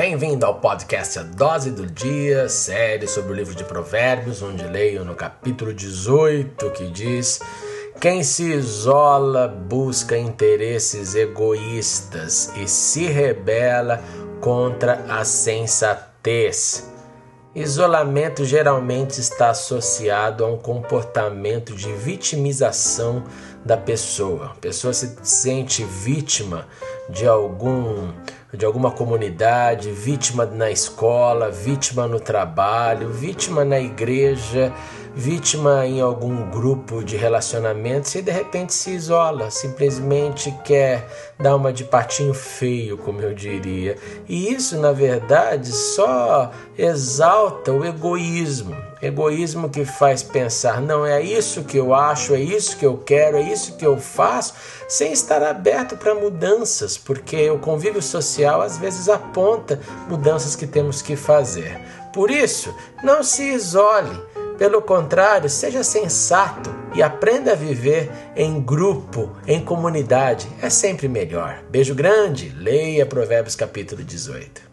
Bem-vindo ao podcast A Dose do Dia, série sobre o livro de Provérbios, onde leio no capítulo 18 que diz: Quem se isola busca interesses egoístas e se rebela contra a sensatez. Isolamento geralmente está associado a um comportamento de vitimização da pessoa. A pessoa se sente vítima de algum de alguma comunidade, vítima na escola, vítima no trabalho, vítima na igreja, vítima em algum grupo de relacionamentos e de repente se isola, simplesmente quer dar uma de patinho feio, como eu diria. E isso, na verdade, só exalta o egoísmo. Egoísmo que faz pensar, não é isso que eu acho, é isso que eu quero, é isso que eu faço, sem estar aberto para mudanças, porque o convívio social às vezes aponta mudanças que temos que fazer. Por isso, não se isole pelo contrário, seja sensato e aprenda a viver em grupo, em comunidade. É sempre melhor. Beijo grande. Leia Provérbios capítulo 18.